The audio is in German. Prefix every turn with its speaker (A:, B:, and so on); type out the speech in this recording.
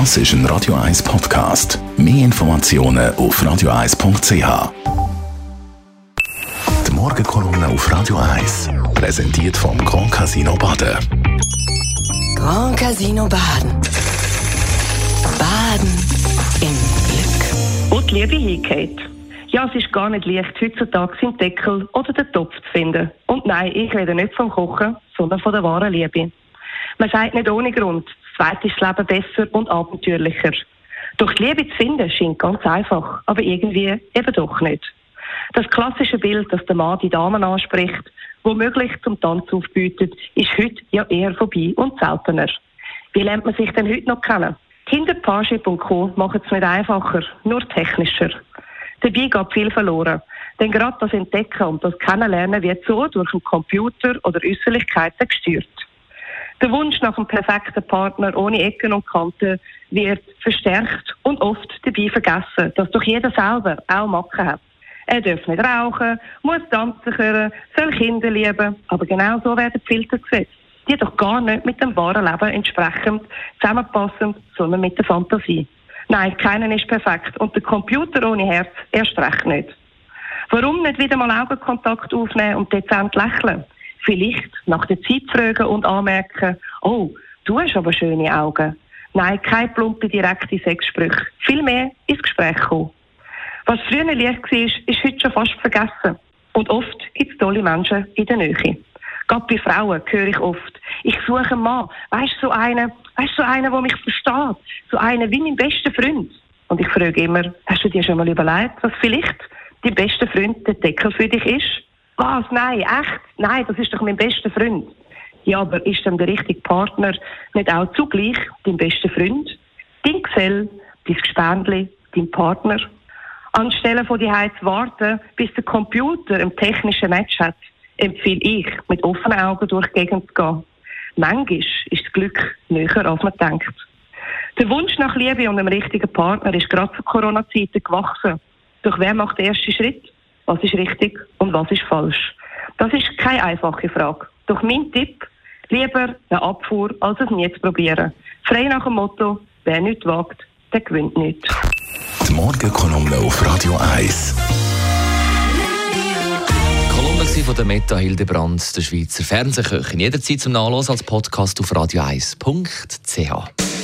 A: Das ist ein Radio 1 Podcast. Mehr Informationen auf radio1.ch. Die Morgenkolumne auf Radio 1 präsentiert vom Grand Casino Baden.
B: Grand Casino Baden. Baden im Glück.
C: Wo die Liebe hingeht. Ja, es ist gar nicht leicht, heutzutage seinen Deckel oder den Topf zu finden. Und nein, ich rede nicht vom Kochen, sondern von der wahren Liebe. Man sagt nicht ohne Grund, das das Leben besser und abenteuerlicher. Doch die Liebe zu finden scheint ganz einfach, aber irgendwie eben doch nicht. Das klassische Bild, dass der Mann die Damen anspricht, womöglich zum Tanz aufbietet, ist heute ja eher vorbei und seltener. Wie lernt man sich denn heute noch kennen? Tinder, Parship und Co. machen es nicht einfacher, nur technischer. Dabei geht viel verloren. Denn gerade das Entdecken und das Kennenlernen wird so durch einen Computer oder Äußerlichkeiten gesteuert. Der Wunsch nach einem perfekten Partner ohne Ecken und Kanten wird verstärkt und oft dabei vergessen, dass doch jeder selber auch Macken hat. Er darf nicht rauchen, muss tanzen können, soll Kinder lieben, aber genau so werden die Filter gesetzt. Die doch gar nicht mit dem wahren Leben entsprechend zusammenpassen, sondern mit der Fantasie. Nein, keiner ist perfekt und der Computer ohne Herz erst recht nicht. Warum nicht wieder mal Augenkontakt aufnehmen und dezent lächeln? Vielleicht nach der Zeit fragen und anmerken, oh, du hast aber schöne Augen. Nein, keine plumpe direkte Sexsprüche. Vielmehr ins Gespräch kommen. Was früher leicht war, ist heute schon fast vergessen. Und oft gibt es tolle Menschen in der Nähe. Gerade bei Frauen höre ich oft, ich suche einen Mann. Weißt du, so einen, weißt so einen, der mich versteht. So einen wie mein bester Freund. Und ich frage immer, hast du dir schon mal überlegt, was vielleicht dein bester Freund der Deckel für dich ist? Was? Nein, echt? Nein, das ist doch mein bester Freund. Ja, aber ist dann der richtige Partner nicht auch zugleich dein bester Freund, dein Gesell, dein Gespendli, dein Partner? Anstelle von die zu warten, bis der Computer ein technischen Match hat, empfehle ich, mit offenen Augen durch die Gegend zu gehen. Manchmal ist das Glück näher, als man denkt. Der Wunsch nach Liebe und einem richtigen Partner ist gerade zu Corona-Zeiten gewachsen. Doch wer macht den ersten Schritt? Was ist richtig und was ist falsch? Das ist keine einfache Frage. Doch mein Tipp, lieber eine Abfuhr, als es nie zu probieren. Frei nach dem Motto, wer nicht wagt, der gewinnt nicht.
A: Die Morgenkolumne auf Radio 1.
D: Kolumne von der Meta Hildebrand, der Schweizer Fernsehköchin. Jederzeit zum Nachlesen als Podcast auf radio1.ch.